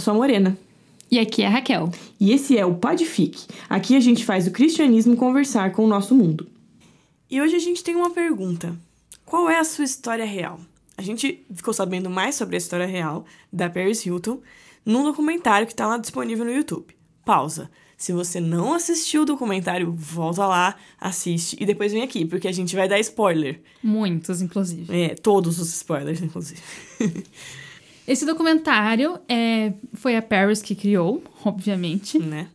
Eu sou a Morena. E aqui é a Raquel. E esse é o Podfic. Aqui a gente faz o cristianismo conversar com o nosso mundo. E hoje a gente tem uma pergunta. Qual é a sua história real? A gente ficou sabendo mais sobre a história real da Paris Hilton num documentário que está lá disponível no YouTube. Pausa. Se você não assistiu o documentário, volta lá, assiste e depois vem aqui, porque a gente vai dar spoiler. Muitos, inclusive. É, todos os spoilers, inclusive. Esse documentário é, foi a Paris que criou, obviamente. né?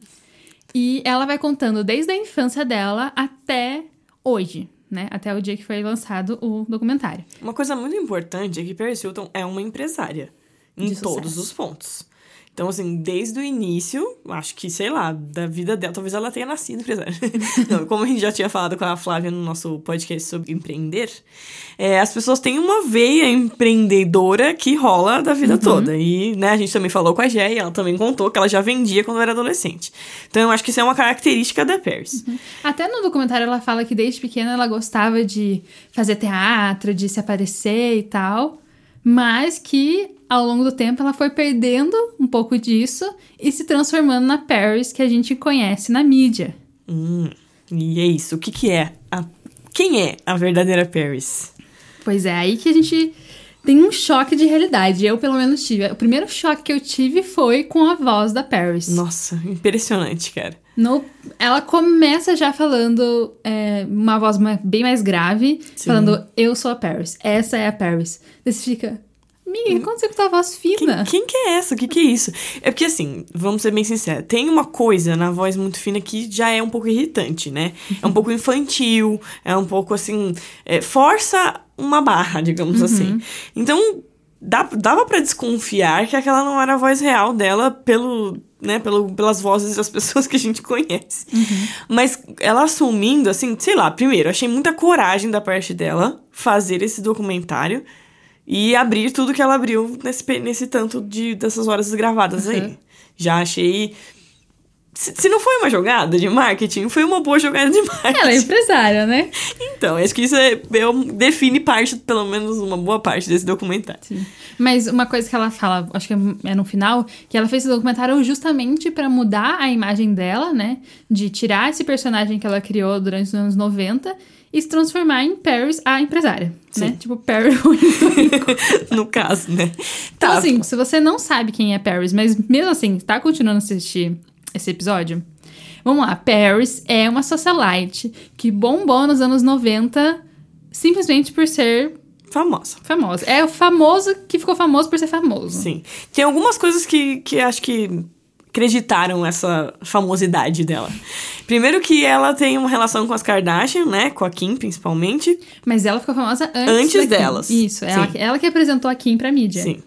E ela vai contando desde a infância dela até hoje, né? Até o dia que foi lançado o documentário. Uma coisa muito importante é que Paris Hilton é uma empresária em todos os pontos. Então, assim, desde o início, acho que, sei lá, da vida dela, talvez ela tenha nascido empresária. Não, como a gente já tinha falado com a Flávia no nosso podcast sobre empreender, é, as pessoas têm uma veia empreendedora que rola da Uhum. vida toda. E, né, a gente também falou com a Jé e ela também contou que ela já vendia quando era adolescente. Então, eu acho que isso é uma característica da Paris. Até no documentário ela fala que desde pequena ela gostava de fazer teatro, de se aparecer e tal, mas que ao longo do tempo ela foi perdendo um pouco disso e se transformando na Paris que a gente conhece na mídia. Hum, e é isso. O que que é? A... Quem é a verdadeira Paris? Pois é, aí que a gente tem um choque de realidade. Eu, pelo menos, tive. O primeiro choque que eu tive foi com a voz da Paris. Nossa, impressionante, cara. No, ela começa já falando é, uma voz bem mais grave, Sim. falando, eu sou a Paris, essa é a Paris. Daí você fica, amiga, o que aconteceu com tua voz Quem, fina? quem que é essa? O que que é isso? É porque, assim, vamos ser bem sinceros, tem uma coisa na voz muito fina que já é um pouco irritante, né? É um pouco infantil, é um pouco, assim, é, força uma barra, digamos assim. Então, dá, dava pra desconfiar que aquela não era a voz real dela pelo... Né, pelo, pelas vozes das pessoas que a gente conhece. Mas ela assumindo, assim, sei lá, primeiro, achei muita coragem da parte dela fazer esse documentário e abrir tudo que ela abriu nesse, nesse tanto de, dessas horas gravadas aí. Uhum. Já achei. Se, não foi uma jogada de marketing, foi uma boa jogada de marketing. Ela é empresária, né? Então, acho que isso é, define parte, pelo menos uma boa parte desse documentário. Sim. Mas uma coisa que ela fala, acho que é no final, que ela fez esse documentário justamente pra mudar a imagem dela, né? De tirar esse personagem que ela criou durante os anos 90 e se transformar em Paris, a empresária, né? Sim. Tipo, Paris no caso, né? Então, Tá, assim, se você não sabe quem é Paris, mas mesmo assim, tá continuando a assistir esse episódio? Vamos lá, Paris é uma socialite que bombou nos anos 90 simplesmente por ser famosa. famosa. É o famoso que ficou famoso por ser famoso. Sim. Tem algumas coisas que, que acho que acreditaram essa famosidade dela. Primeiro que ela tem uma relação com as Kardashian, né? Com a Kim, principalmente. Mas ela ficou famosa antes, Antes delas. Isso, ela, Sim. ela que apresentou a Kim pra mídia. Sim.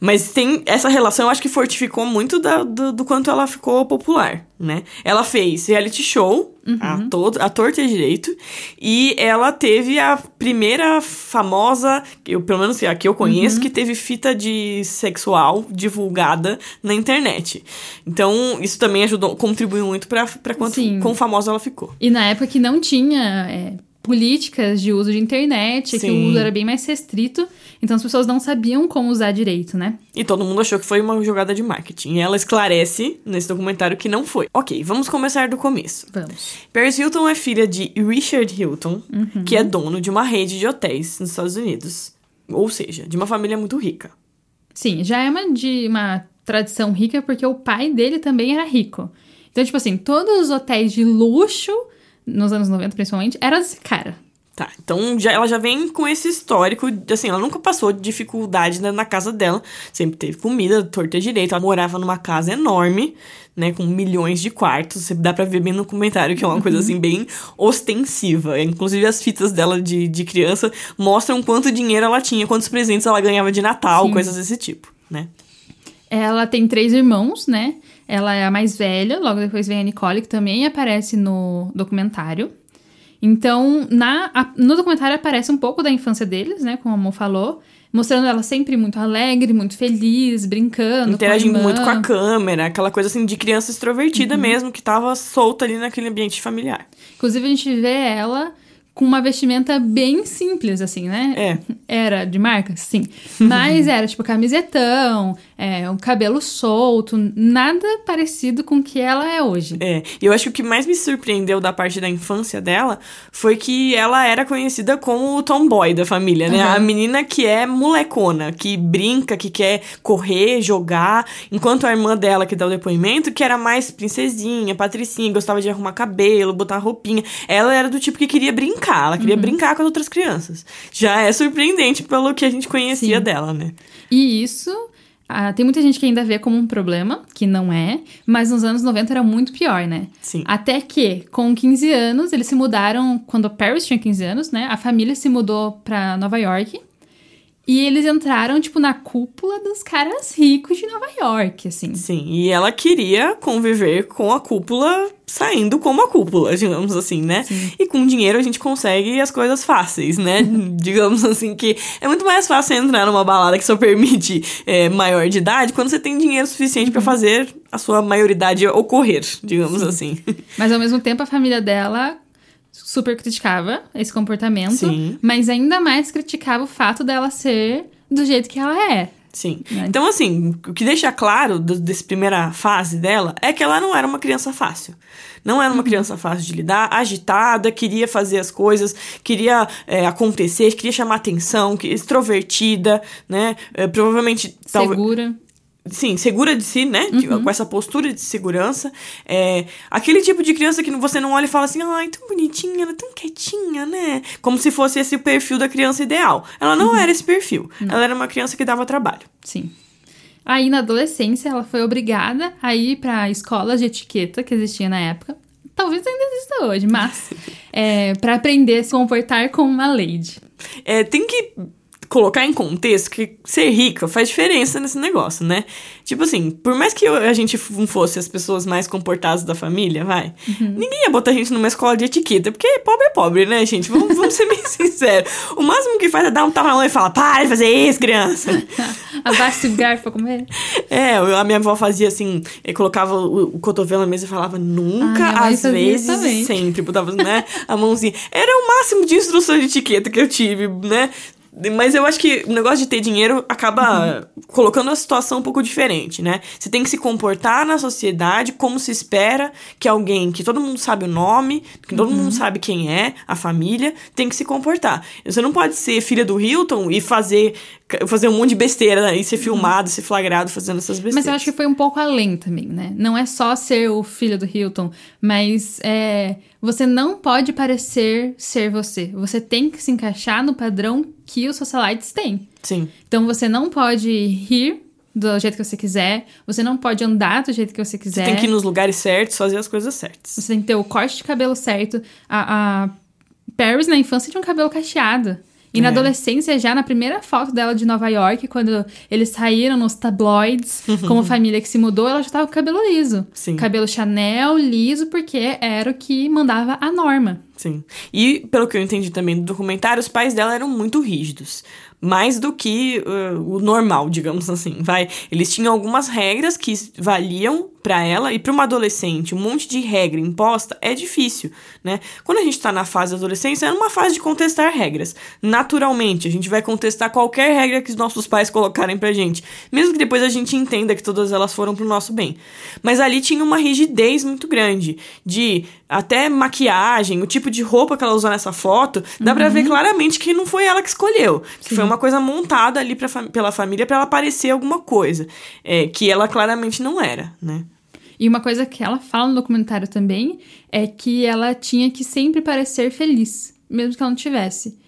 Mas tem essa relação, eu acho que fortificou muito da- do, do quanto ela ficou popular, né? Ela fez reality show, a, todo, a torta e direito, e ela teve a primeira famosa, eu, pelo menos a que eu conheço, que teve fita de sexual divulgada na internet. Então, isso também ajudou, contribuiu muito pra, pra quanto, Sim. quão famosa ela ficou. E na época que não tinha é, políticas de uso de internet, que Sim. o uso era bem mais restrito, então as pessoas não sabiam como usar direito, né? E todo mundo achou que foi uma jogada de marketing. E ela esclarece nesse documentário que não foi. Ok, vamos começar do começo. Vamos. Paris Hilton é filha de Richard Hilton, que é dono de uma rede de hotéis nos Estados Unidos. Ou seja, de uma família muito rica. Sim, já é uma, de uma tradição rica porque o pai dele também era rico. Então, tipo assim, todos os hotéis de luxo, nos anos 90 principalmente, desse cara. Tá, então já, ela já vem com esse histórico, de, assim, ela nunca passou de dificuldade né, na casa dela. Sempre teve comida, torta direito. Ela morava numa casa enorme, né, com milhões de quartos. Você dá pra ver bem no comentário que é uma coisa, assim, bem ostensiva. Inclusive as fitas dela de, de criança mostram quanto dinheiro ela tinha, quantos presentes ela ganhava de Natal, Sim. coisas desse tipo, né? Ela tem três irmãos, né? Ela é a mais velha, logo depois vem a Nicole, que também aparece no documentário. Então, na, a- no documentário aparece um pouco da infância deles, né? Como a Mo falou. Mostrando ela sempre muito alegre, muito feliz, brincando. Interagindo com muito com a câmera, aquela coisa assim de criança extrovertida mesmo, que tava solta ali naquele ambiente familiar. Inclusive, a gente vê ela com uma vestimenta bem simples, assim, né? É. Era de marca? Sim. Mas era, tipo, camisetão, é, um cabelo solto, nada parecido com o que ela é hoje. É, e eu acho que o que mais me surpreendeu da parte da infância dela foi que ela era conhecida como o tomboy da família, né? Uhum. A menina que é molecona, que brinca, que quer correr, jogar, enquanto a irmã dela, que dá o depoimento, que era mais princesinha, patricinha, gostava de arrumar cabelo, botar roupinha. Ela era do tipo que queria brincar, ela queria brincar com as outras crianças. Já é surpreendente pelo que a gente conhecia Sim. dela, né? E isso. Ah, tem muita gente que ainda vê como um problema, que não é, mas nos anos 90 era muito pior, né? Sim. Até que, com 15 anos, eles se mudaram. Quando a Paris tinha 15 anos, né? A família se mudou pra Nova York. E eles entraram, tipo, na cúpula dos caras ricos de Nova York, assim. Sim, e ela queria conviver com a cúpula saindo como a cúpula, digamos assim, né? E com dinheiro a gente consegue as coisas fáceis, né? digamos assim, que é muito mais fácil entrar numa balada que só permite é, maior de idade quando você tem dinheiro suficiente pra fazer a sua maioridade ocorrer, digamos assim. Mas ao mesmo tempo a família dela super criticava esse comportamento, Sim. mas ainda mais criticava o fato dela ser do jeito que ela é. Sim. Né? Então, assim, o que deixa claro do, dessa primeira fase dela é que ela não era uma criança fácil. Não era uma criança fácil de lidar, agitada, queria fazer as coisas, queria é, acontecer, queria chamar atenção, que- extrovertida, né? É, provavelmente. talvez- Segura. Sim, segura de si, né? Que- Com essa postura de segurança. É, aquele tipo de criança que você não olha e fala assim, ai, tão bonitinha, ela é tão quietinha, né? Como se fosse esse o perfil da criança ideal. Ela não era esse perfil. Ela era uma criança que dava trabalho. Sim. Aí, na adolescência, ela foi obrigada a ir para escolas de etiqueta que existia na época. Talvez ainda exista hoje, mas é, para aprender a se comportar como uma lady. É, tem que colocar em contexto que ser rica faz diferença nesse negócio, né? Tipo assim, por mais que a gente f- fosse as pessoas mais comportadas da família, vai, ninguém ia botar a gente numa escola de etiqueta, porque pobre é pobre, né, gente? Vamos, vamos ser bem sinceros. O máximo que faz é dar um tapa na mão e falar, para de fazer isso, criança. Abaixa o garfo pra comer. É, a minha avó fazia assim, eh, colocava o, o cotovelo na mesa e falava nunca, Ah, às vezes sempre. Botava, né, a mãozinha. Era o máximo de instrução de etiqueta que eu tive, né? Mas eu acho que o negócio de ter dinheiro acaba colocando a situação um pouco diferente, né? Você tem que se comportar na sociedade como se espera que alguém que todo mundo sabe o nome, que todo mundo sabe quem é, a família, tem que se comportar. Você não pode ser filha do Hilton e fazer, fazer um monte de besteira né? e ser filmado, ser flagrado fazendo essas besteiras. Mas eu acho que foi um pouco além também, né? Não é só ser o filho do Hilton, mas é, você não pode parecer ser você. Você tem que se encaixar no padrão que os socialites têm. Sim. Então você não pode rir do jeito que você quiser, você não pode andar do jeito que você Você quiser. tem que ir nos lugares certos, fazer as coisas certas. Você tem que ter o corte de cabelo certo. A, a Paris na infância tinha um cabelo cacheado. E na É. adolescência, já na primeira foto dela de Nova York, quando eles saíram nos tabloids, como família que se mudou, ela já tava com cabelo liso. Sim. Cabelo Chanel, liso, porque era o que mandava a norma. Sim. E, pelo que eu entendi também do documentário, os pais dela eram muito rígidos. Mais do que uh, o normal, digamos assim, vai. Eles tinham algumas regras que valiam pra ela e pra uma adolescente, um monte de regra imposta é difícil, né? Quando a gente tá na fase da adolescência, é uma fase de contestar regras. Naturalmente, a gente vai contestar qualquer regra que os nossos pais colocarem pra gente, mesmo que depois a gente entenda que todas elas foram pro nosso bem. Mas ali tinha uma rigidez muito grande de até maquiagem, o tipo de roupa que ela usou nessa foto, dá pra ver claramente que não foi ela que escolheu, que foi uma coisa montada ali pra, pela família pra ela parecer alguma coisa, é, que ela claramente não era, né? E uma coisa que ela fala no documentário também é que ela tinha que sempre parecer feliz, mesmo que ela não tivesse.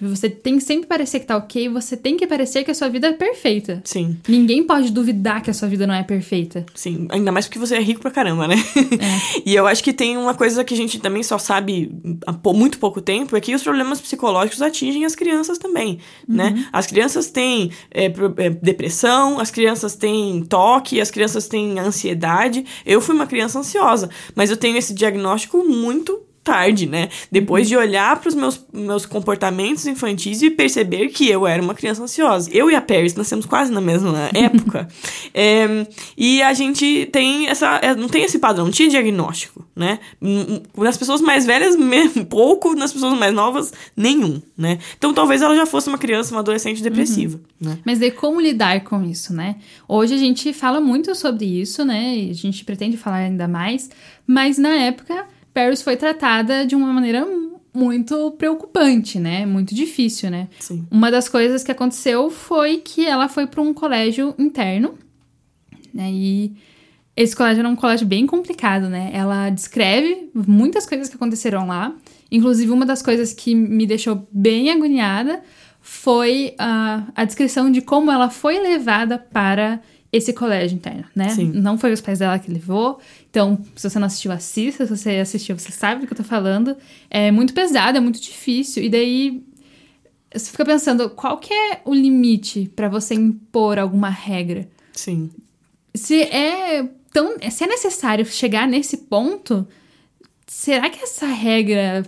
Tipo, você tem que sempre parecer que tá ok, você tem que parecer que a sua vida é perfeita. Sim, Ninguém pode duvidar que a sua vida não é perfeita. sim, ainda mais porque você é rico pra caramba, né? e eu acho que tem uma coisa que a gente também só sabe há muito pouco tempo, é que os problemas psicológicos atingem as crianças também, né? As crianças têm é, é, depressão, as crianças têm toque, as crianças têm ansiedade. Eu fui uma criança ansiosa, mas eu tenho esse diagnóstico muito tarde, né? Depois de olhar para os meus, meus comportamentos infantis e perceber que eu era uma criança ansiosa. Eu e a Paris nascemos quase na mesma época. É, e a gente tem essa. é, Não tem esse padrão, não tinha diagnóstico, né? Nas pessoas mais velhas, pouco, nas pessoas mais novas, nenhum, né? Então talvez ela já fosse uma criança, uma adolescente depressiva, uhum. né? Mas daí como lidar com isso, né? Hoje a gente fala muito sobre isso, né? E a gente pretende falar ainda mais, mas na época, Paris foi tratada de uma maneira muito preocupante, né? Muito difícil, né? Sim. Uma das coisas que aconteceu foi que ela foi para um colégio interno, né? E esse colégio era um colégio bem complicado, né? Ela descreve muitas coisas que aconteceram lá. Inclusive, uma das coisas que me deixou bem agoniada foi a, a descrição de como ela foi levada para esse colégio interno, né? Sim. Não foi os pais dela que levou. Então, se você não assistiu, assista. Se você assistiu, você sabe do que eu tô falando. É muito pesado, é muito difícil. E daí você fica pensando, qual que é o limite para você impor alguma regra? Sim. Se é tão, se é necessário chegar nesse ponto, será que essa regra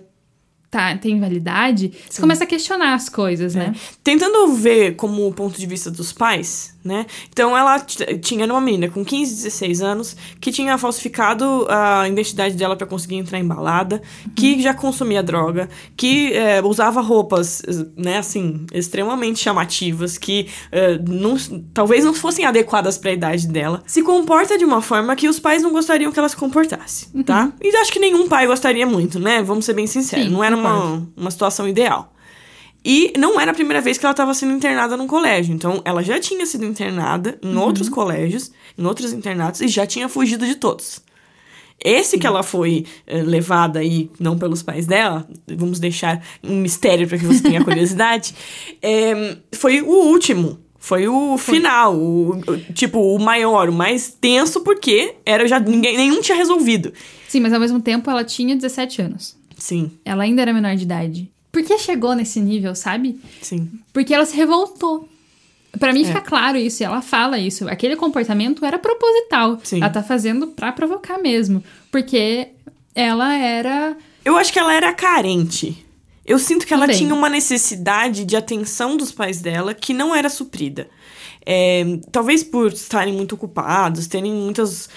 tá, tem validade? Você Sim. começa a questionar as coisas, é. né? Tentando ver como o ponto de vista dos pais, né? Então ela tinha uma menina com 15, 16 anos que tinha falsificado a identidade dela para conseguir entrar em balada, uhum. que já consumia droga, que é, usava roupas, né, assim, extremamente chamativas, que é, não, talvez não fossem adequadas para a idade dela, se comporta de uma forma que os pais não gostariam que ela se comportasse, uhum. tá? E acho que nenhum pai gostaria muito, né? Vamos ser bem sinceros, Sim, não era uma, uma situação ideal. E não era a primeira vez que ela estava sendo internada num colégio. Então, ela já tinha sido internada em uhum. outros colégios, em outros internatos, e já tinha fugido de todos. Esse Sim. que ela foi eh, levada aí, não pelos pais dela, vamos deixar um mistério para que você tenha curiosidade, é, foi o último. Foi o foi. final, o, o, tipo, o maior, o mais tenso, porque era já ninguém, nenhum tinha resolvido. Sim, mas ao mesmo tempo ela tinha 17 anos. Sim. Ela ainda era menor de idade. Por que chegou nesse nível, sabe? Sim. Porque ela se revoltou. Para mim é. fica claro isso, e ela fala isso. Aquele comportamento era proposital. Sim. Ela tá fazendo pra provocar mesmo. Porque ela era. Eu acho que ela era carente. Eu sinto que ela tinha uma necessidade de atenção dos pais dela que não era suprida. É, talvez por estarem muito ocupados, terem muitas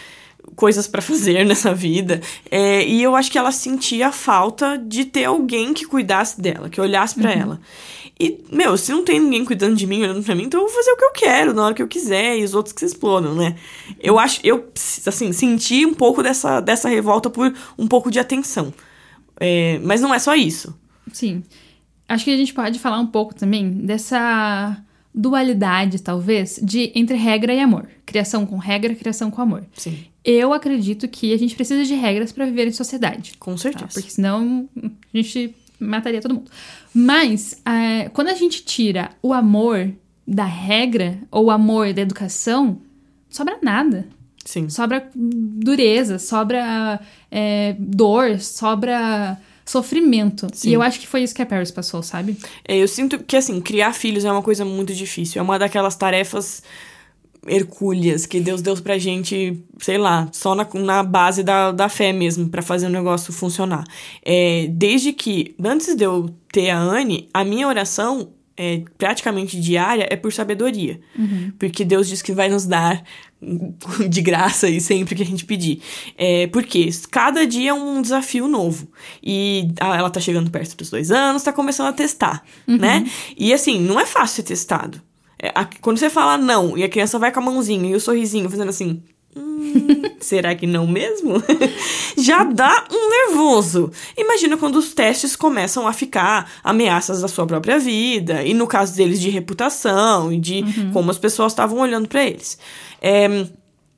coisas para fazer nessa vida. É, e eu acho que ela sentia a falta de ter alguém que cuidasse dela, que olhasse para uhum. ela. E, meu, se não tem ninguém cuidando de mim, olhando pra mim, então eu vou fazer o que eu quero, na hora que eu quiser, e os outros que se explodam, né? Eu acho, eu, assim, senti um pouco dessa, dessa revolta por um pouco de atenção. É, mas não é só isso. Sim. Acho que a gente pode falar um pouco também dessa dualidade, talvez, de entre regra e amor. Criação com regra, criação com amor. Sim. Eu acredito que a gente precisa de regras para viver em sociedade. Com certeza. Tá? Porque senão a gente mataria todo mundo. Mas, é, quando a gente tira o amor da regra ou o amor da educação, sobra nada. Sim. Sobra dureza, sobra é, dor, sobra sofrimento. Sim. E eu acho que foi isso que a Paris passou, sabe? É, eu sinto que, assim, criar filhos é uma coisa muito difícil. É uma daquelas tarefas hercúleas que Deus deu pra gente, sei lá, só na, na base da, da fé mesmo, para fazer o negócio funcionar. É, desde que, antes de eu ter a Anne, a minha oração é, praticamente diária é por sabedoria. Uhum. Porque Deus diz que vai nos dar de graça e sempre que a gente pedir. É, porque cada dia é um desafio novo. E ela tá chegando perto dos dois anos, tá começando a testar, uhum. né? E assim, não é fácil ser testado. É, a, quando você fala não e a criança vai com a mãozinha e o sorrisinho fazendo assim. Hum, será que não mesmo? Já dá um nervoso. Imagina quando os testes começam a ficar ameaças da sua própria vida, e no caso deles de reputação e de uhum. como as pessoas estavam olhando para eles. É,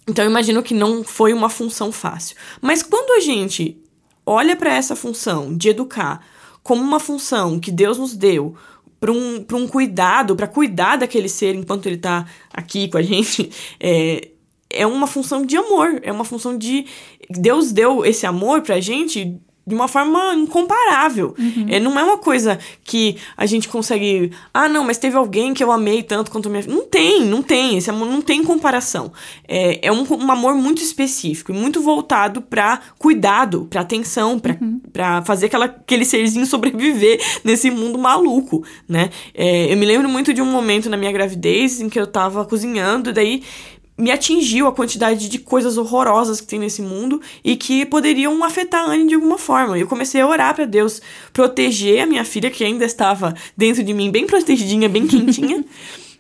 então eu imagino que não foi uma função fácil. Mas quando a gente olha para essa função de educar como uma função que Deus nos deu, para um, um cuidado, para cuidar daquele ser enquanto ele está aqui com a gente, é, é uma função de amor, é uma função de. Deus deu esse amor pra gente de uma forma incomparável. Uhum. É, não é uma coisa que a gente consegue. Ah, não, mas teve alguém que eu amei tanto quanto minha. Não tem, não tem. Esse amor não tem comparação. É, é um, um amor muito específico e muito voltado para cuidado, para atenção, para uhum. Pra fazer aquela, aquele serzinho sobreviver nesse mundo maluco, né? É, eu me lembro muito de um momento na minha gravidez em que eu tava cozinhando, e daí me atingiu a quantidade de coisas horrorosas que tem nesse mundo e que poderiam afetar a Anne de alguma forma. Eu comecei a orar para Deus proteger a minha filha, que ainda estava dentro de mim, bem protegidinha, bem quentinha.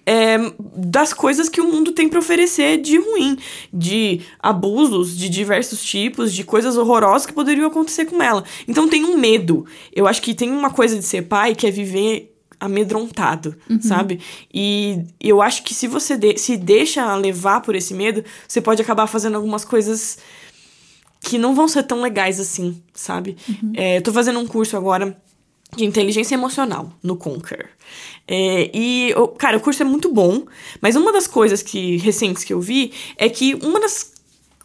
É, das coisas que o mundo tem para oferecer de ruim, de abusos de diversos tipos, de coisas horrorosas que poderiam acontecer com ela. Então tem um medo. Eu acho que tem uma coisa de ser pai que é viver amedrontado, uhum. sabe? E eu acho que se você de se deixa levar por esse medo, você pode acabar fazendo algumas coisas que não vão ser tão legais assim, sabe? Uhum. É, eu tô fazendo um curso agora de inteligência emocional no Conquer. É, e, cara, o curso é muito bom, mas uma das coisas que recentes que eu vi é que uma das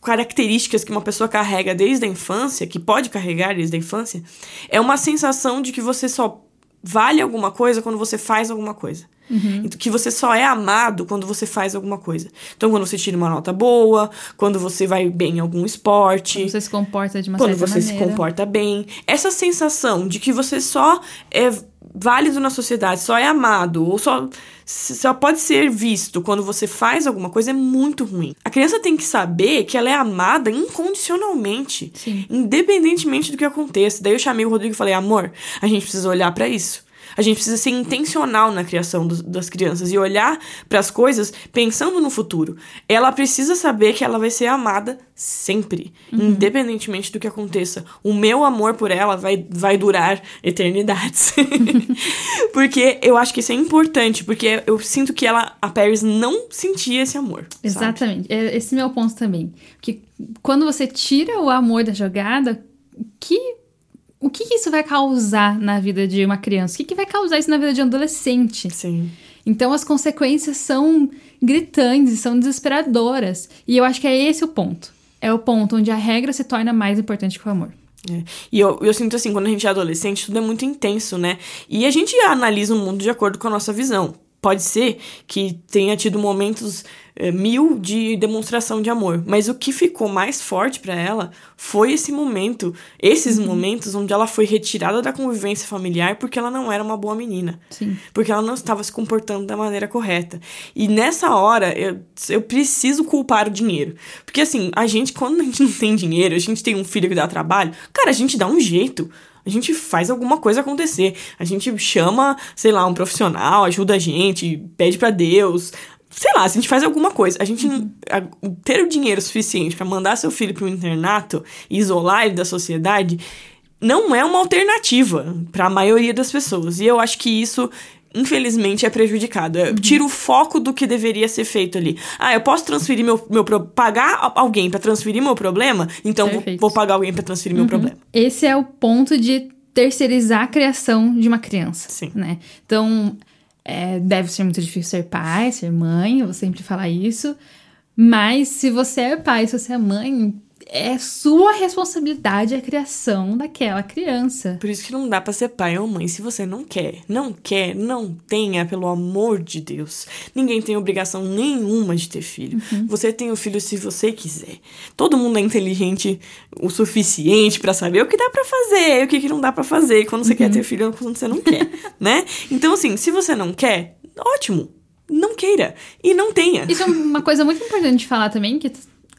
características que uma pessoa carrega desde a infância, que pode carregar desde a infância, é uma sensação de que você só vale alguma coisa quando você faz alguma coisa. Uhum. Que você só é amado quando você faz alguma coisa. Então, quando você tira uma nota boa, quando você vai bem em algum esporte. Quando você se comporta de uma Quando você maneira. se comporta bem. Essa sensação de que você só é válido na sociedade, só é amado, ou só, só pode ser visto quando você faz alguma coisa é muito ruim. A criança tem que saber que ela é amada incondicionalmente, Sim. independentemente do que aconteça. Daí eu chamei o Rodrigo e falei: amor, a gente precisa olhar para isso. A gente precisa ser intencional na criação do, das crianças e olhar para as coisas pensando no futuro. Ela precisa saber que ela vai ser amada sempre, uhum. independentemente do que aconteça. O meu amor por ela vai, vai durar eternidades. porque eu acho que isso é importante, porque eu sinto que ela, a Paris, não sentia esse amor. Exatamente. Sabe? É, esse é meu ponto também. Que quando você tira o amor da jogada, que o que, que, isso vai causar na vida de uma criança? O que, que vai causar isso na vida de um adolescente? Sim. Então as consequências são gritantes, são desesperadoras. E eu acho que é esse o ponto. É o ponto onde a regra se torna mais importante que o amor. É. E eu, eu sinto assim, quando a gente é adolescente, tudo é muito intenso, né? E a gente analisa o mundo de acordo com a nossa visão. Pode ser que tenha tido momentos mil de demonstração de amor. Mas o que ficou mais forte para ela foi esse momento, esses uhum. momentos onde ela foi retirada da convivência familiar porque ela não era uma boa menina. Sim. Porque ela não estava se comportando da maneira correta. E nessa hora, eu, eu preciso culpar o dinheiro. Porque assim, a gente, quando a gente não tem dinheiro, a gente tem um filho que dá trabalho, cara, a gente dá um jeito a gente faz alguma coisa acontecer. A gente chama, sei lá, um profissional, ajuda a gente, pede para Deus, sei lá, se a gente faz alguma coisa, a gente uhum. ter o dinheiro suficiente para mandar seu filho para um internato e isolar ele da sociedade não é uma alternativa para a maioria das pessoas. E eu acho que isso infelizmente é prejudicado. Uhum. Tira o foco do que deveria ser feito ali. Ah, eu posso transferir meu, meu pagar alguém para transferir meu problema, então vou, vou, pagar alguém para transferir uhum. meu problema. Esse é o ponto de terceirizar a criação de uma criança, Sim. né? Então, é, deve ser muito difícil ser pai, ser mãe, eu vou sempre falar isso. Mas se você é pai, se você é mãe, é sua responsabilidade a criação daquela criança. Por isso que não dá para ser pai ou mãe se você não quer. Não quer, não tenha, pelo amor de Deus. Ninguém tem obrigação nenhuma de ter filho. Uhum. Você tem o filho se você quiser. Todo mundo é inteligente o suficiente para saber o que dá para fazer, e o que, que não dá para fazer, quando você uhum. quer ter filho ou quando você não quer, né? Então assim, se você não quer, ótimo. Não queira e não tenha. Isso é uma coisa muito importante de falar também, que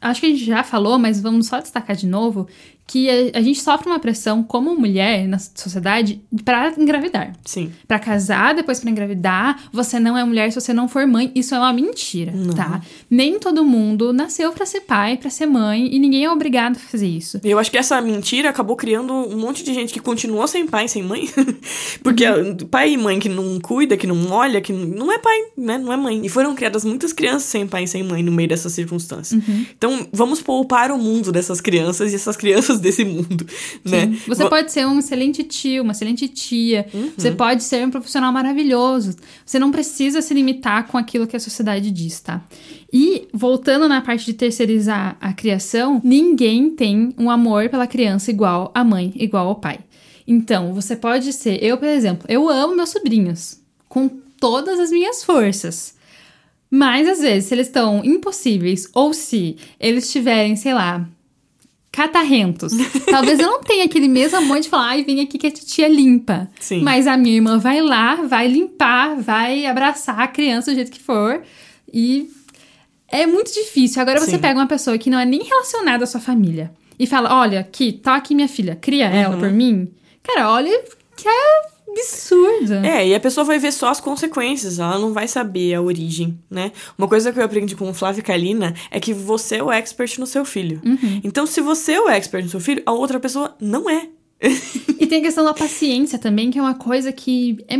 acho que a gente já falou, mas vamos só destacar de novo, que a, a, gente sofre uma pressão como mulher na sociedade para engravidar. Sim. Para casar, depois para engravidar. Você não é mulher se você não for mãe. Isso é uma mentira, não. tá? Nem todo mundo nasceu para ser pai, para ser mãe e ninguém é obrigado a fazer isso. Eu acho que essa mentira acabou criando um monte de gente que continuou sem pai, sem mãe. Porque uhum. pai e mãe que não cuida, que não olha, que não é pai, né? Não é mãe. E foram criadas muitas crianças sem pai e sem mãe no meio dessas circunstâncias. Uhum. Então, vamos poupar o mundo dessas crianças e essas crianças desse mundo, né? Você pode ser um excelente tio, uma excelente tia. Uhum. Você pode ser um profissional maravilhoso. Você não precisa se limitar com aquilo que a sociedade diz, tá? E voltando na parte de terceirizar a criação, ninguém tem um amor pela criança igual a mãe, igual ao pai. Então, você pode ser, eu, por exemplo, eu amo meus sobrinhos com todas as minhas forças. Mas às vezes, se eles estão impossíveis ou se eles tiverem, sei lá, catarrentos. Talvez eu não tenha aquele mesmo amor de falar, ai, vem aqui que a titia limpa. Sim. Mas a minha irmã vai lá, vai limpar, vai abraçar a criança do jeito que for. E É muito difícil. Agora você Sim. pega uma pessoa que não é nem relacionada à sua família e fala: olha, aqui, tá aqui minha filha, cria Uhum. ela por mim. Cara, olha que é absurdo. É, e a pessoa vai ver só as consequências, ela não vai saber a origem, né? Uma coisa que eu aprendi com o Flávio Kalina é que você é o expert no seu filho. Então, se você é o expert no seu filho, a outra pessoa não é. E tem a questão da paciência também, que é uma coisa que é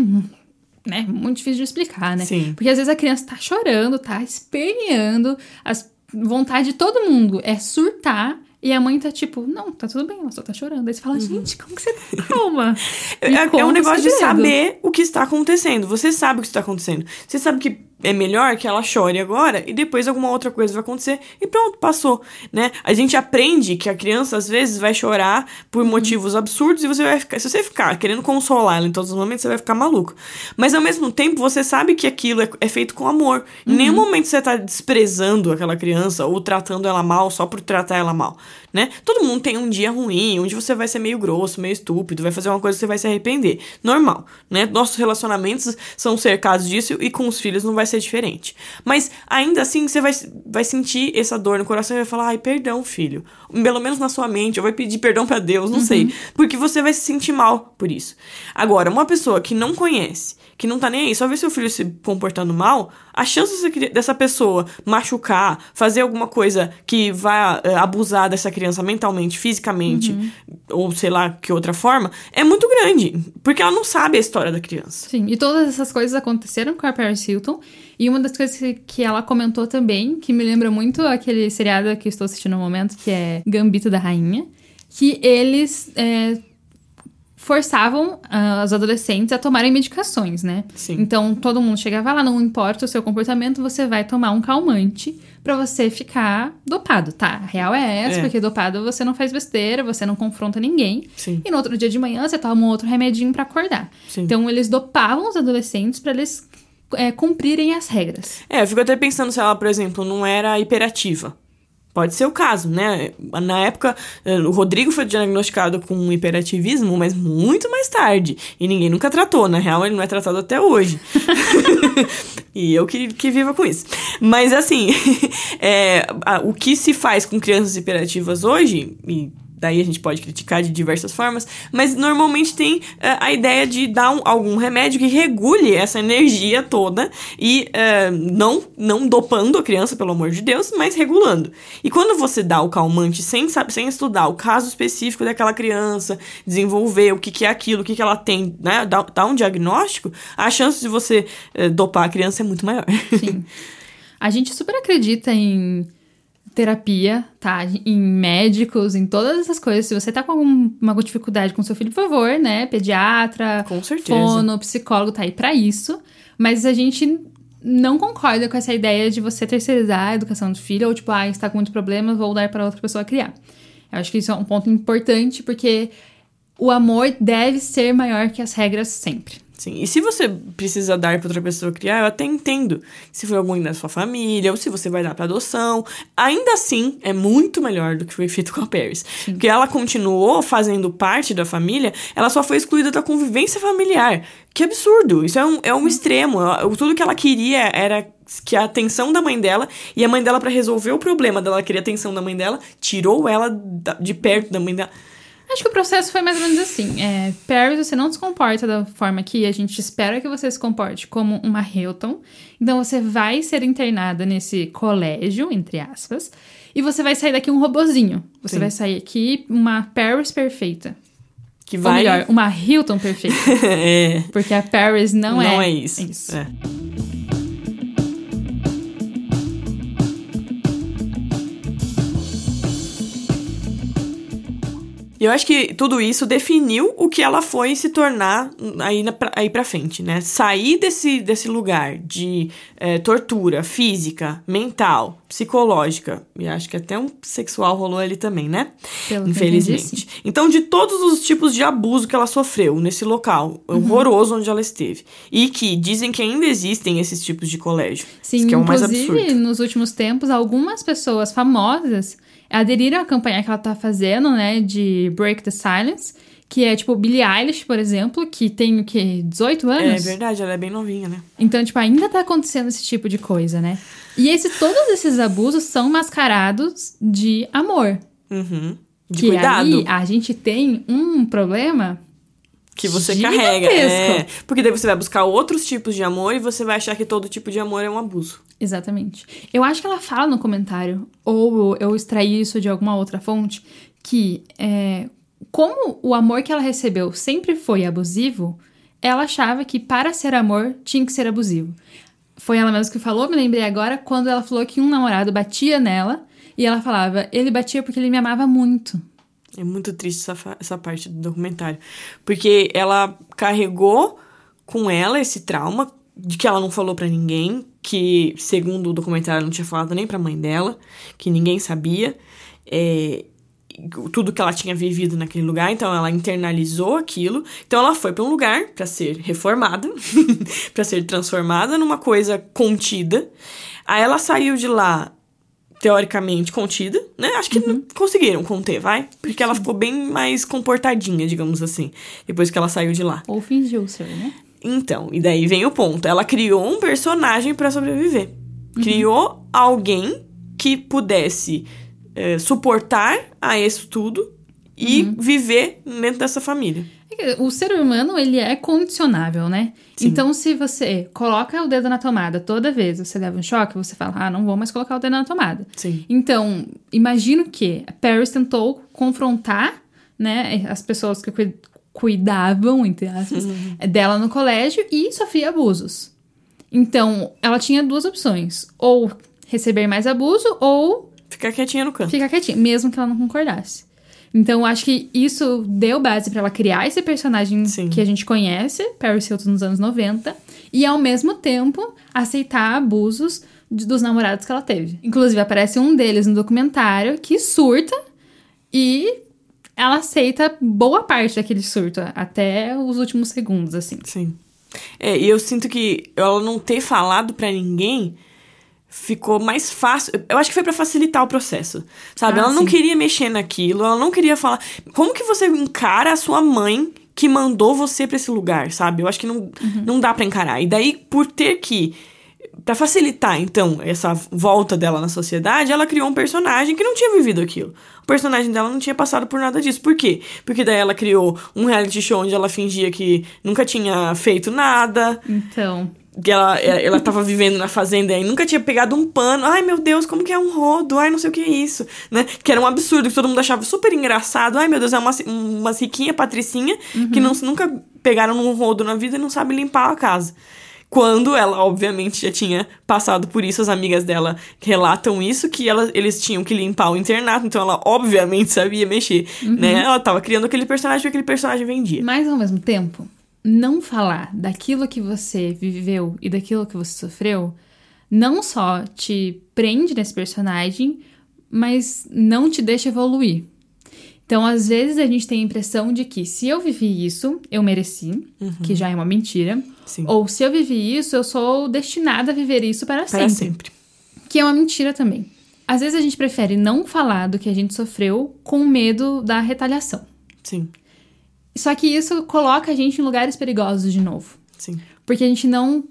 né, muito difícil de explicar, né? Sim. Porque às vezes a criança tá chorando, tá esperneando, a vontade de todo mundo é surtar. E a mãe tá tipo, não, tá tudo bem, ela só tá chorando. Aí você fala, gente, como que você tá calma? É, é um negócio de segredo. saber o que está acontecendo. Você sabe o que está acontecendo. Você sabe que é melhor que ela chore agora e depois alguma outra coisa vai acontecer e pronto, passou, né? A gente aprende que a criança às vezes vai chorar por motivos absurdos e você vai ficar, se você ficar querendo consolar ela em todos os momentos, você vai ficar maluco. Mas ao mesmo tempo, você sabe que aquilo é, é feito com amor. Em nenhum momento você tá desprezando aquela criança ou tratando ela mal só por tratar ela mal, né? Todo mundo tem um dia ruim, onde você vai ser meio grosso, meio estúpido, vai fazer uma coisa que você vai se arrepender. Normal, né? Nossos relacionamentos são cercados disso e com os filhos não vai ser diferente. Mas ainda assim, você vai, vai sentir essa dor no coração e vai falar: ai, perdão, filho. Pelo menos na sua mente, ou vai pedir perdão pra Deus, não sei. Porque você vai se sentir mal por isso. Agora, uma pessoa que não conhece, que não tá nem aí, só vê seu filho se comportando mal, a chance dessa pessoa machucar, fazer alguma coisa que vai eh, abusar dessa criança mentalmente, fisicamente, ou sei lá que outra forma, é muito grande. Porque ela não sabe a história da criança. Sim, e todas essas coisas aconteceram com a Paris Hilton. E uma das coisas que- que ela comentou também, que me lembra muito aquele seriado que eu estou assistindo no momento, que é Gambito da Rainha, que eles é, forçavam ah, os adolescentes a tomarem medicações, né? Sim. Então todo mundo chegava lá, não importa o seu comportamento, você vai tomar um calmante pra você ficar dopado, tá? A real é essa, É. porque dopado você não faz besteira, você não confronta ninguém. Sim. E no outro dia de manhã você toma um outro remedinho pra acordar. Sim. Então eles dopavam os adolescentes pra eles é, cumprirem as regras. É, eu fico até pensando se ela, por exemplo, não era hiperativa. Pode ser o caso, né? Na época, eh, o Rodrigo foi diagnosticado com hiperativismo, mas muito mais tarde. E ninguém nunca tratou. Na real, ele não é tratado até hoje. e eu que, que viva com isso. Mas, assim, é, a- o que se faz com crianças hiperativas hoje, e daí a gente pode criticar de diversas formas, mas normalmente tem eh, a ideia de dar um- algum remédio que regule essa energia toda e eh, não, não dopando a criança, pelo amor de Deus, mas regulando. E quando você dá o calmante sem, sem estudar o caso específico daquela criança, desenvolver o que, que é aquilo, o que, que ela tem, né, dar, dar um diagnóstico, a chance de você eh, dopar a criança é muito maior. Sim. A gente super acredita em terapia, tá? Em médicos, em todas essas coisas. Se você tá com alguma dificuldade com seu filho, por favor, né? Pediatra, Com certeza. fono, psicólogo, tá aí pra isso. Mas a gente não concorda com essa ideia de você terceirizar a educação do filho, ou tipo, ah, está com muito problema, vou dar para outra pessoa criar. Eu acho que isso é um ponto importante, porque o amor deve ser maior que as regras sempre. Sim, e se você precisa dar para outra pessoa criar, eu até entendo. Se foi alguém da sua família, ou se você vai dar para adoção, ainda assim é muito melhor do que foi feito com a Paris. Porque ela continuou fazendo parte da família, ela só foi excluída da convivência familiar. Que absurdo! Isso é um, é um extremo. Ela- Tudo que ela queria era que a atenção da mãe dela, e a mãe dela, para resolver o problema dela querer a atenção da mãe dela, tirou ela de perto da mãe dela. Acho que o processo foi mais ou menos assim. É, Paris, você não se comporta da forma que a gente espera que você se comporte como uma Hilton. Então você vai ser internada nesse colégio, entre aspas, e você vai sair daqui um robozinho. Você Sim. vai sair aqui uma Paris perfeita. Que Ou vai. melhor, uma Hilton perfeita. é. Porque a Paris não, Não, é, isso. isso. É. E eu acho que tudo isso definiu o que ela foi se tornar aí, na, aí pra frente, né? Sair desse, desse lugar de eh, tortura física, mental, psicológica, e acho que até um sexual rolou ali também, né? Pelo eu entendi, Infelizmente. Então, de todos os tipos de abuso que ela sofreu nesse local horroroso onde ela esteve, e que dizem que ainda existem esses tipos de colégio, Sim, que é o mais absurdo. nos últimos tempos, algumas pessoas famosas aderiram à campanha que ela tá fazendo, né, de Break the Silence, Que é tipo Billie Eilish, por exemplo, que tem o quê? 18 É anos? verdade, ela é bem novinha, né? Então, tipo, ainda tá acontecendo esse tipo de coisa, né? E esse, todos esses abusos são mascarados de amor. Uhum. De que cuidado. aí a gente tem um problema que você gigantesco. carrega. É, porque daí você vai buscar outros tipos de amor e você vai achar que todo tipo de amor é um abuso. Exatamente. Eu acho que ela fala no comentário, ou eu extraí isso de alguma outra fonte, que é, como o amor que ela recebeu sempre foi abusivo, ela achava que para ser amor tinha que ser abusivo. Foi ela mesma que falou, me lembrei agora, quando ela falou que um namorado batia nela e ela falava, ele batia porque ele me amava muito. É muito triste essa, essa parte do documentário. Porque ela carregou com ela esse trauma de que ela não falou pra ninguém, que, segundo o documentário, ela não tinha falado nem pra mãe dela, que ninguém sabia. É, tudo que ela tinha vivido naquele lugar, então ela internalizou aquilo. Então ela foi pra um lugar pra ser reformada, pra ser transformada numa coisa contida. Aí ela saiu de lá teoricamente contida, né? Acho que não conseguiram conter, vai? Porque ela ficou bem mais comportadinha, digamos assim, depois que ela saiu de lá. Ou fingiu ser, né? Então, e daí vem o ponto. Ela criou um personagem pra sobreviver. Criou alguém que pudesse eh, suportar a isso tudo e viver dentro dessa família. É O ser humano, ele é condicionável, né? Sim. Então, se você coloca o dedo na tomada toda vez, você leva um choque, você fala, ah, não vou mais colocar o dedo na tomada. Sim. Então, imagino que a Paris tentou confrontar, né, as pessoas que cui- cuidavam, entre aspas, dela no colégio e sofria abusos. Então, ela tinha duas opções: ou receber mais abuso ou Ficar quietinha no canto. ficar quietinha, mesmo que ela não concordasse. Então, eu acho que isso deu base pra ela criar esse personagem Sim. que a gente conhece, Paris Hilton nos anos 90, e ao mesmo tempo aceitar abusos de- dos namorados que ela teve. Inclusive, aparece um deles no documentário que surta e ela aceita boa parte daquele surto, até os últimos segundos, assim. Sim. É, e eu sinto que ela não ter falado pra ninguém ficou mais fácil. Eu acho que foi pra facilitar o processo. Sabe? Ah, ela não sim. queria mexer naquilo, ela não queria falar. Como que você encara a sua mãe que mandou você pra esse lugar, sabe? Eu acho que não, não dá pra encarar. E daí, por ter que. Pra facilitar, então, essa volta dela na sociedade, ela criou um personagem que não tinha vivido aquilo. O personagem dela não tinha passado por nada disso. Por quê? Porque daí ela criou um reality show onde ela fingia que nunca tinha feito nada, Então, que ela, ela tava vivendo na fazenda e nunca tinha pegado um pano. Ai, meu Deus, como que é um rodo? Ai, não sei o que é isso, né? Que era um absurdo, que todo mundo achava super engraçado. Ai, meu Deus, é uma, uma riquinha patricinha que não, nunca pegaram num rodo na vida e não sabe limpar a casa. Quando ela, obviamente, já tinha passado por isso, as amigas dela relatam isso, que ela, eles tinham que limpar o internato, então ela, obviamente, sabia mexer, né? Ela tava criando aquele personagem porque aquele personagem vendia. Mas ao mesmo tempo, não falar daquilo que você viveu e daquilo que você sofreu não só te prende nesse personagem, mas não te deixa evoluir. Então, às vezes a gente tem a impressão de que se eu vivi isso, eu mereci, que já é uma mentira. Sim. Ou se eu vivi isso, eu sou destinada a viver isso para, Para sempre. sempre. Que é uma mentira também. Às vezes a gente prefere não falar do que a gente sofreu com medo da retaliação. Sim, Só que isso coloca a gente em lugares perigosos de novo. sim. Porque a gente não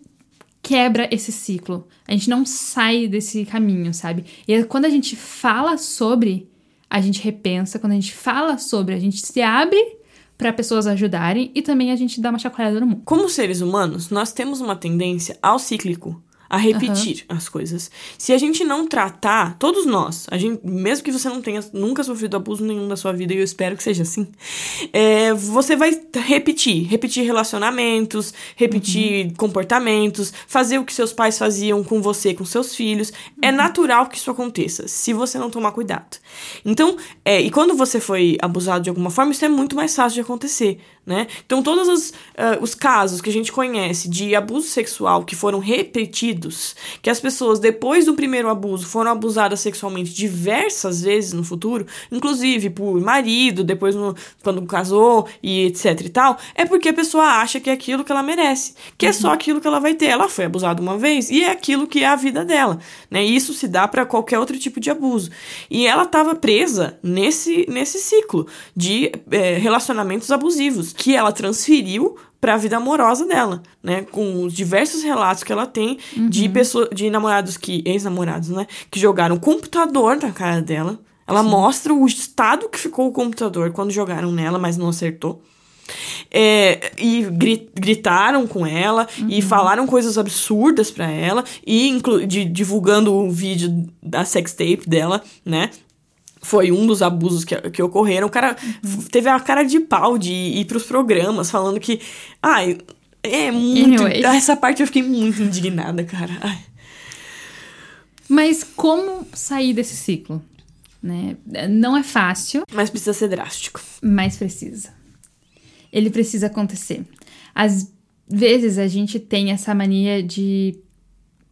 quebra esse ciclo. A gente não sai desse caminho, sabe? E é quando a gente fala sobre, a gente repensa. Quando a gente fala sobre, a gente se abre para pessoas ajudarem e também a gente dá uma chacoalhada no mundo. Como seres humanos, nós temos uma tendência ao cíclico, a repetir as coisas. Se a gente não tratar, todos nós, a gente, mesmo que você não tenha nunca sofrido abuso nenhum da sua vida, e eu espero que seja assim, é, você vai repetir, repetir relacionamentos, repetir comportamentos, fazer o que seus pais faziam com você, com seus filhos. É natural que isso aconteça, se você não tomar cuidado. Então, é, e quando você foi abusado de alguma forma, isso é muito mais fácil de acontecer, né? Então, todos os, ah, os casos que a gente conhece de abuso sexual que foram repetidos, que as pessoas, depois do primeiro abuso, foram abusadas sexualmente diversas vezes no futuro, inclusive por marido, depois no, quando casou e etc e tal, é porque a pessoa acha que é aquilo que ela merece, que é só aquilo que ela vai ter. Ela foi abusada uma vez e é aquilo que é a vida dela, né? E isso se dá para qualquer outro tipo de abuso. E ela estava presa nesse, nesse ciclo de é, relacionamentos abusivos, que ela transferiu para a vida amorosa dela, né? Com os diversos relatos que ela tem uhum. de pessoas, de namorados que ex-namorados, né, que jogaram computador na cara dela. Ela Sim. mostra o estado que ficou o computador quando jogaram nela, mas não acertou. É, e gri gritaram com ela uhum. e falaram coisas absurdas para ela e de, divulgando o vídeo da sextape dela, né? Foi um dos abusos que, que ocorreram. O cara uhum. teve a cara de pau de ir pros programas falando que. Ai, é muito. Anyway. Essa parte eu fiquei muito indignada, cara. Ai. Mas como sair desse ciclo? Né? Não é fácil. Mas precisa ser drástico. Mas precisa. Ele precisa acontecer. Às vezes a gente tem essa mania de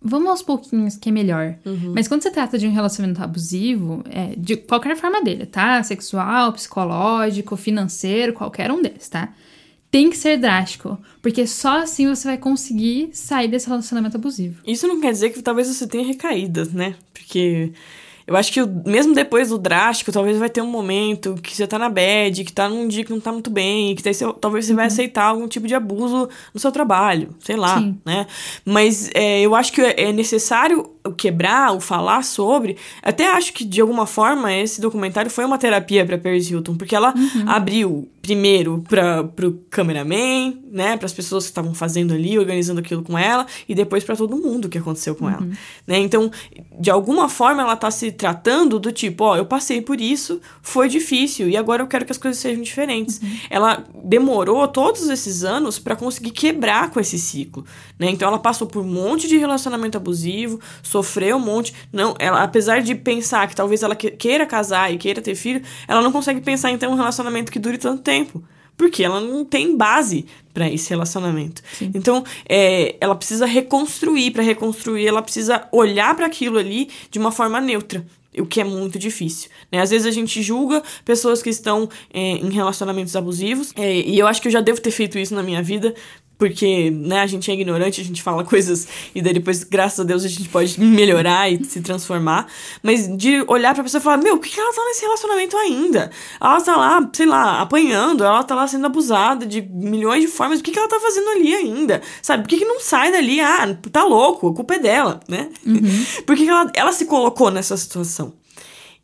vamos aos pouquinhos que é melhor. Uhum. Mas quando se trata de um relacionamento abusivo, é, de qualquer forma dele, tá? Sexual, psicológico, financeiro, qualquer um deles, tá? Tem que ser drástico, porque só assim você vai conseguir sair desse relacionamento abusivo. Isso não quer dizer que talvez você tenha recaídas, né? Porque eu acho que mesmo depois do drástico, talvez vai ter um momento que você tá na bad, que tá num dia que não tá muito bem, que você, talvez você uhum. vai aceitar algum tipo de abuso no seu trabalho, sei lá, Sim. né? Mas é, eu acho que é necessário quebrar, o falar sobre. Até acho que, de alguma forma, esse documentário foi uma terapia para Paris Hilton, porque ela uhum. abriu primeiro para pro cameraman, né, para as pessoas que estavam fazendo ali, organizando aquilo com ela, e depois para todo mundo que aconteceu com uhum. ela, né? Então, de alguma forma ela tá se tratando do tipo, ó, eu passei por isso, foi difícil e agora eu quero que as coisas sejam diferentes. Uhum. Ela demorou todos esses anos para conseguir quebrar com esse ciclo, né? Então ela passou por um monte de relacionamento abusivo, sofreu um monte, não, ela apesar de pensar que talvez ela queira casar e queira ter filho, ela não consegue pensar em ter um relacionamento que dure tanto tempo porque ela não tem base para esse relacionamento. Sim. Então, é, ela precisa reconstruir. Para reconstruir, ela precisa olhar para aquilo ali de uma forma neutra. O que é muito difícil. Né? Às vezes a gente julga pessoas que estão é, em relacionamentos abusivos. É, e eu acho que eu já devo ter feito isso na minha vida porque, né, a gente é ignorante, a gente fala coisas e daí depois, graças a Deus, a gente pode melhorar e se transformar. Mas de olhar pra pessoa e falar, meu, por que ela tá nesse relacionamento ainda? Ela tá lá, sei lá, apanhando, ela tá lá sendo abusada de milhões de formas, por que, que ela tá fazendo ali ainda? Sabe, por que, que não sai dali? Ah, tá louco, a culpa é dela, né? Uhum. por que, que ela, ela se colocou nessa situação?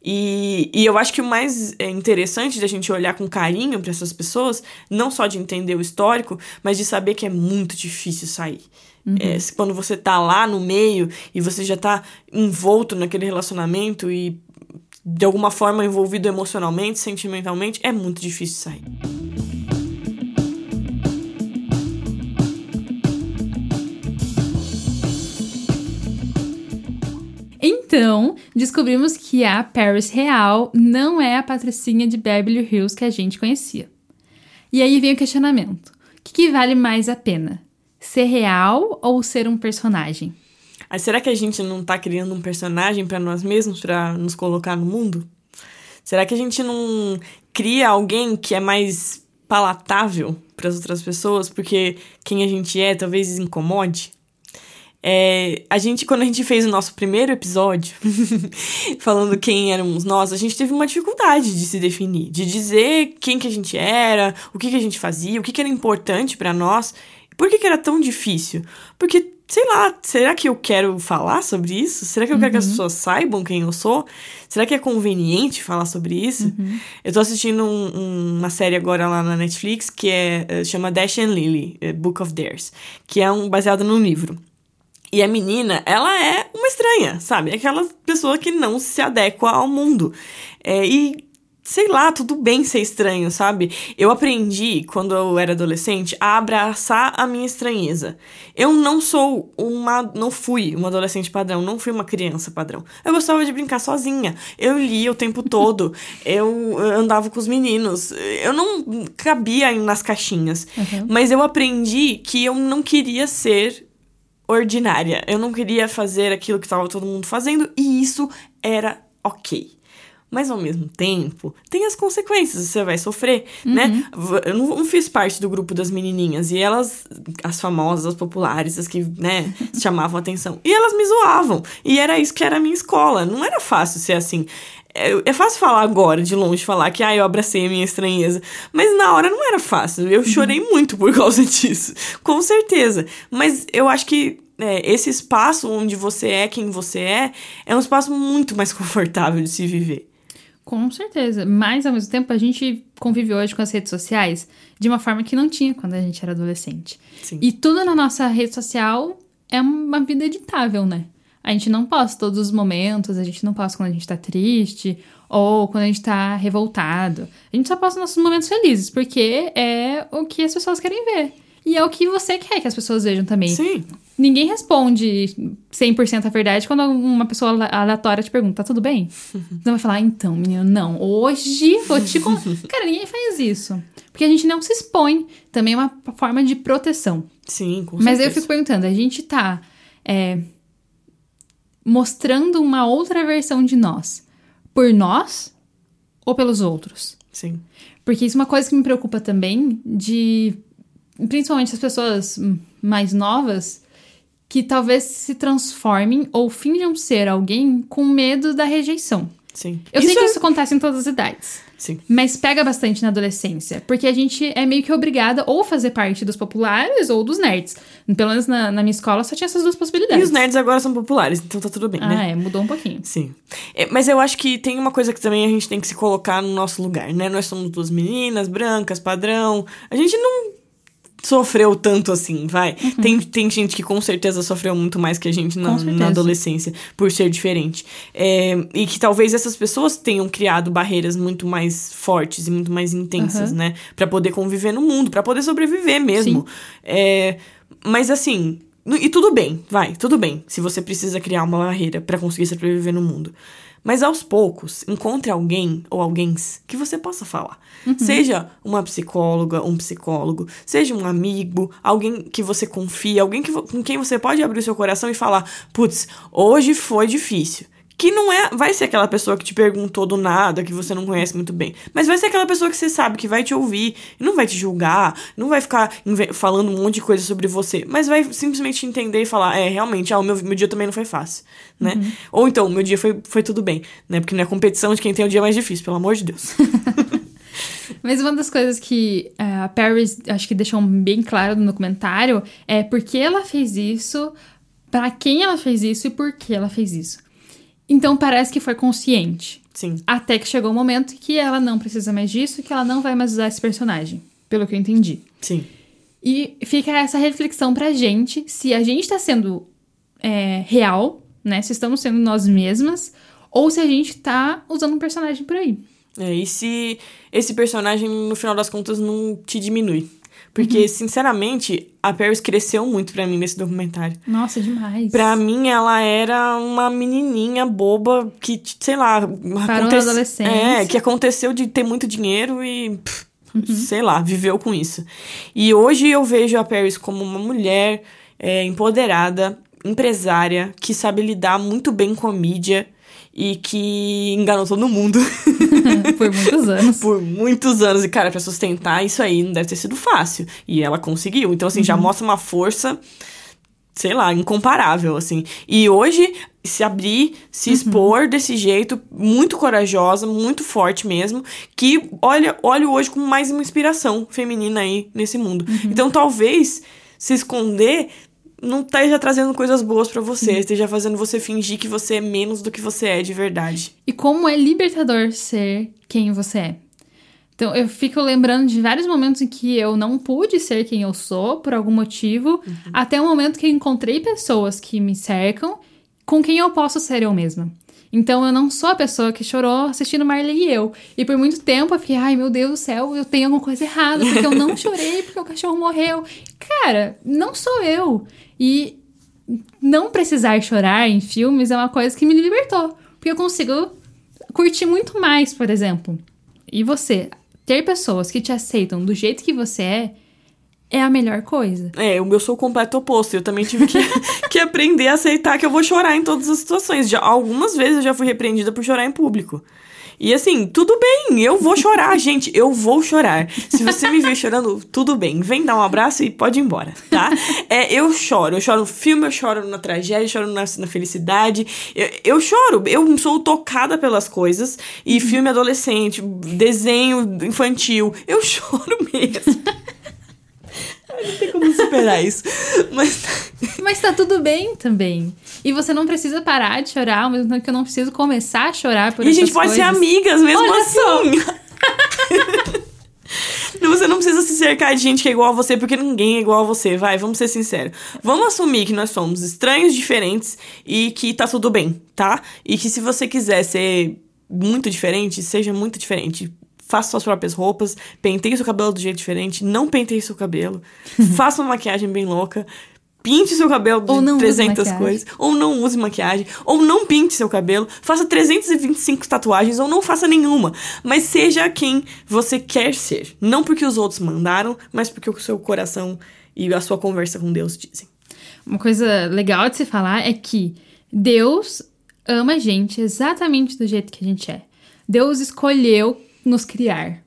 E, e eu acho que o mais é, interessante da gente olhar com carinho para essas pessoas, não só de entender o histórico, mas de saber que é muito difícil sair. Uhum. É, quando você tá lá no meio e você já tá envolto naquele relacionamento e de alguma forma envolvido emocionalmente, sentimentalmente, é muito difícil sair. Então, descobrimos que a Paris real não é a patricinha de Beverly Hills que a gente conhecia. E aí vem o questionamento: o que, que vale mais a pena? Ser real ou ser um personagem? Será que a gente não tá criando um personagem para nós mesmos, para nos colocar no mundo? Será que a gente não cria alguém que é mais palatável para as outras pessoas, porque quem a gente é talvez incomode? É, a gente, quando a gente fez o nosso primeiro episódio, falando quem éramos nós, a gente teve uma dificuldade de se definir, de dizer quem que a gente era, o que que a gente fazia, o que que era importante para nós. Por que que era tão difícil? Porque, sei lá, será que eu quero falar sobre isso? Será que eu uhum. quero que as uhum. pessoas saibam quem eu sou? Será que é conveniente falar sobre isso? Uhum. Eu tô assistindo um, um, uma série agora lá na Netflix que é, eh, chama Dash and Lily, eh, Book of Theirs, que é um baseado num livro. E a menina, ela é uma estranha, sabe? Aquela pessoa que não se adequa ao mundo. É, e sei lá, tudo bem ser estranho, sabe? Eu aprendi, quando eu era adolescente, a abraçar a minha estranheza. Eu não sou uma. Não fui uma adolescente padrão, não fui uma criança padrão. Eu gostava de brincar sozinha. Eu lia o tempo todo. eu andava com os meninos. Eu não cabia nas caixinhas. Uhum. Mas eu aprendi que eu não queria ser ordinária. Eu não queria fazer aquilo que estava todo mundo fazendo e isso era ok. Mas ao mesmo tempo, tem as consequências, você vai sofrer, né? Eu não, não fiz parte do grupo das menininhas e elas, as famosas, as populares, as que, né, chamavam atenção. E elas me zoavam. E era isso que era a minha escola. Não era fácil ser assim. É, fácil falar agora, de longe, falar que ah, eu abracei a minha estranheza. Mas na hora não era fácil. Eu chorei muito por causa disso. Com certeza. Mas eu acho que é, esse espaço onde você é quem você é é um espaço muito mais confortável de se viver. Com certeza. Mas, ao mesmo tempo, a gente convive hoje com as redes sociais de uma forma que não tinha quando a gente era adolescente. Sim. E tudo na nossa rede social é uma vida editável, né? A gente não posta todos os momentos, a gente não posta quando a gente tá triste ou quando a gente tá revoltado. A gente só posta nossos momentos felizes, porque é o que as pessoas querem ver. E é o que você quer que as pessoas vejam também. Sim. Ninguém responde 100% a verdade quando uma pessoa ale- aleatória te pergunta, tá tudo bem? Você vai falar, então, menino, não, hoje vou te contar. Cara, ninguém faz isso. Porque a gente não se expõe. Também é uma forma de proteção. Sim, com Mas aí eu certeza. fico perguntando, a gente tá é, mostrando uma outra versão de nós por nós ou pelos outros? Sim. Porque isso é uma coisa que me preocupa também, de principalmente as pessoas mais novas que talvez se transformem ou finjam ser alguém com medo da rejeição. Sim. Eu sei que é- isso acontece em todas as idades. Sim. Mas pega bastante na adolescência, porque a gente é meio que obrigada ou fazer parte dos populares ou dos nerds. Pelo menos na, na minha escola só tinha essas duas E possibilidades. os nerds agora são populares, então tá tudo bem, Ah, né? é, mudou um pouquinho. Sim. É, mas eu acho que tem uma coisa que também a gente tem que se colocar no nosso lugar, né? Nós somos duas meninas, brancas, padrão. A gente não sofreu tanto assim, vai. Tem, tem gente que com certeza sofreu muito mais que a gente na, na adolescência, por ser diferente. É, e que talvez essas pessoas tenham criado barreiras muito mais fortes e muito mais intensas, Aham. né? Pra poder conviver no mundo, pra poder sobreviver mesmo. É, mas assim, e tudo bem, vai, tudo bem, se você precisa criar uma barreira pra conseguir sobreviver no mundo. Mas aos poucos, encontre alguém ou alguém que você possa falar. Seja uma psicóloga, um psicólogo, seja um amigo, alguém que você confia, alguém que, com quem você pode abrir o seu coração e falar: putz, hoje foi difícil. Que não é. Vai ser aquela pessoa que te perguntou do nada, que você não conhece muito bem. Mas vai ser aquela pessoa que você sabe que vai te ouvir, não vai te julgar, não vai ficar falando um monte de coisa sobre você. Mas vai simplesmente entender e falar: é, realmente, ah, o meu, meu dia também não foi fácil, né? Ou então, o meu dia foi, foi tudo bem, né? Porque não é competição de quem tem o dia mais difícil, pelo amor de Deus. Mas uma das coisas que é, a Paris acho que deixou bem claro no documentário é por que ela fez isso, pra quem ela fez isso e por que ela fez isso. Então parece que foi consciente. Sim. Até que chegou o momento que ela não precisa mais disso que ela não vai mais usar esse personagem. Pelo que eu entendi. Sim. E fica essa reflexão pra gente se a gente tá sendo é, real, né? Se estamos sendo nós mesmas, ou se a gente tá usando um personagem por aí. É, e se esse personagem, no final das contas, não te diminui? Porque, Uhum. sinceramente, a Paris cresceu muito pra mim nesse documentário. Nossa, demais. Pra mim, ela era uma menininha boba que, sei lá... Parou na adolescência. É, que aconteceu de ter muito dinheiro e... pff, Uhum. Sei lá, viveu com isso. E hoje eu vejo a Paris como uma mulher é, empoderada, empresária, que sabe lidar muito bem com a mídia e que enganou todo mundo. Por muitos anos. por muitos anos. E, cara, pra sustentar isso aí não deve ter sido fácil. E ela conseguiu. Então, assim, já mostra uma força, sei lá, incomparável, assim. E hoje, se abrir, se expor desse jeito, muito corajosa, muito forte mesmo, que olha, olho hoje como mais uma inspiração feminina aí nesse mundo. Então, talvez se esconder não esteja trazendo coisas boas pra você, esteja fazendo você fingir que você é menos do que você é de verdade. E como é libertador ser quem você é. Então, eu fico lembrando de vários momentos em que eu não pude ser quem eu sou, por algum motivo, até o momento que eu encontrei pessoas que me cercam com quem eu posso ser eu mesma. Então, eu não sou a pessoa que chorou assistindo Marley e eu. E por muito tempo eu fiquei, ai meu Deus do céu, eu tenho alguma coisa errada, porque eu não chorei, porque o cachorro morreu. Cara, não sou eu. E não precisar chorar em filmes é uma coisa que me libertou. Porque eu consigo curtir muito mais, por exemplo. E você, ter pessoas que te aceitam do jeito que você é, é a melhor coisa. É, o meu sou o completo oposto. Eu também tive que, que aprender a aceitar que eu vou chorar em todas as situações. Já, algumas vezes eu já fui repreendida por chorar em público. E assim, tudo bem, eu vou chorar, gente, eu vou chorar. Se você me ver chorando, tudo bem. Vem dar um abraço e pode ir embora, tá? É, eu choro, eu choro no filme, eu choro na tragédia, eu choro na, na felicidade. Eu, eu, choro, eu sou tocada pelas coisas. E filme adolescente, desenho infantil, eu choro mesmo. Não tem como superar isso. Mas... Mas tá tudo bem também. E você não precisa parar de chorar, ao mesmo tempo que eu não preciso começar a chorar por E a gente pode ser amigas mesmo Olha assim. Você não precisa se cercar de gente que é igual a você, porque ninguém é igual a você, vai, vamos ser sinceros. Vamos assumir que nós somos estranhos, diferentes e que tá tudo bem, tá? E que se você quiser ser muito diferente, seja muito diferente faça suas próprias roupas, penteie seu cabelo do jeito diferente, não penteie seu cabelo, faça uma maquiagem bem louca, pinte seu cabelo de Ou não use 300 maquiagem. coisas, ou não use maquiagem, ou não pinte seu cabelo, faça 325 tatuagens ou não faça nenhuma, mas seja quem você quer ser, não porque os outros mandaram, mas porque o seu coração e a sua conversa com Deus dizem. Uma coisa legal de se falar é que Deus ama a gente exatamente do jeito que a gente é. Deus escolheu nos criar.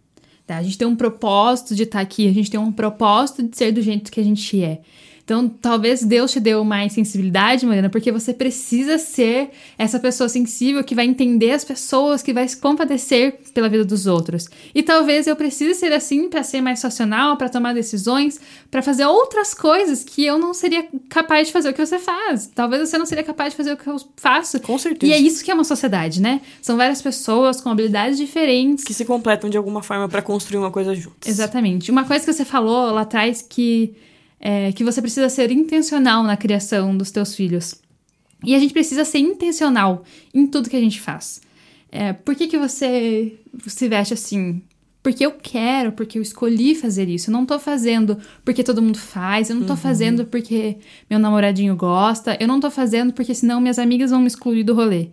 Tá? A gente tem um propósito de estar aqui, a gente tem um propósito de ser do jeito que a gente é. Então, talvez Deus te deu mais sensibilidade, Mariana, porque você precisa ser essa pessoa sensível que vai entender as pessoas, que vai se compadecer pela vida dos outros. E talvez eu precise ser assim para ser mais racional, para tomar decisões, para fazer outras coisas que eu não seria capaz de fazer o que você faz. Talvez você não seria capaz de fazer o que eu faço. Com certeza. E é isso que é uma sociedade, né? São várias pessoas com habilidades diferentes. Que se completam de alguma forma para construir uma coisa juntos. Exatamente. Uma coisa que você falou lá atrás que é que você precisa ser intencional na criação dos teus filhos. E a gente precisa ser intencional em tudo que a gente faz. É, por que, que você se veste assim? Porque eu quero, porque eu escolhi fazer isso. Eu não tô fazendo porque todo mundo faz, eu não tô fazendo porque meu namoradinho gosta, eu não tô fazendo porque senão minhas amigas vão me excluir do rolê.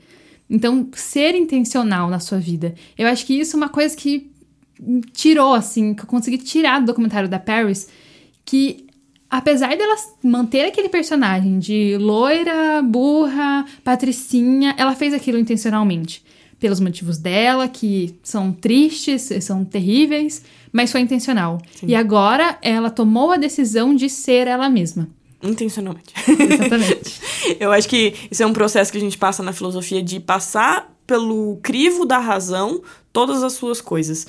Então, ser intencional na sua vida. Eu acho que isso é uma coisa que tirou, assim, que eu consegui tirar do documentário da Paris, que apesar dela manter aquele personagem de loira, burra, patricinha, ela fez aquilo intencionalmente. Pelos motivos dela, que são tristes, são terríveis, mas foi intencional. E agora ela tomou a decisão de ser ela mesma. Intencionalmente. Exatamente. Eu acho que isso é um processo que a gente passa na filosofia de passar pelo crivo da razão todas as suas coisas.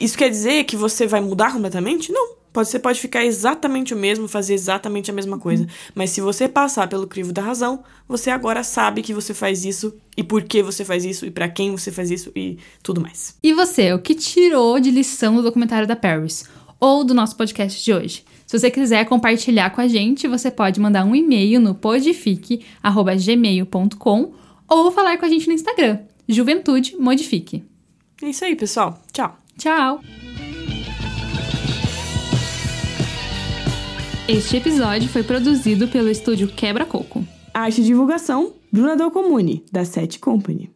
Isso quer dizer que você vai mudar completamente? Não. Pode, você pode ficar exatamente o mesmo, fazer exatamente a mesma coisa. Mas se você passar pelo crivo da razão, você agora sabe que você faz isso e por que você faz isso e para quem você faz isso e tudo mais. E você, o que tirou de lição do documentário da Paris? Ou do nosso podcast de hoje? Se você quiser compartilhar com a gente, você pode mandar um e-mail no podifique.gmail.com ou falar com a gente no Instagram, Juventude Modifique. É isso aí, pessoal. Tchau. Tchau! Este episódio foi produzido pelo estúdio Quebra Coco. Arte e divulgação, Bruna Del Comune, da Sete Company.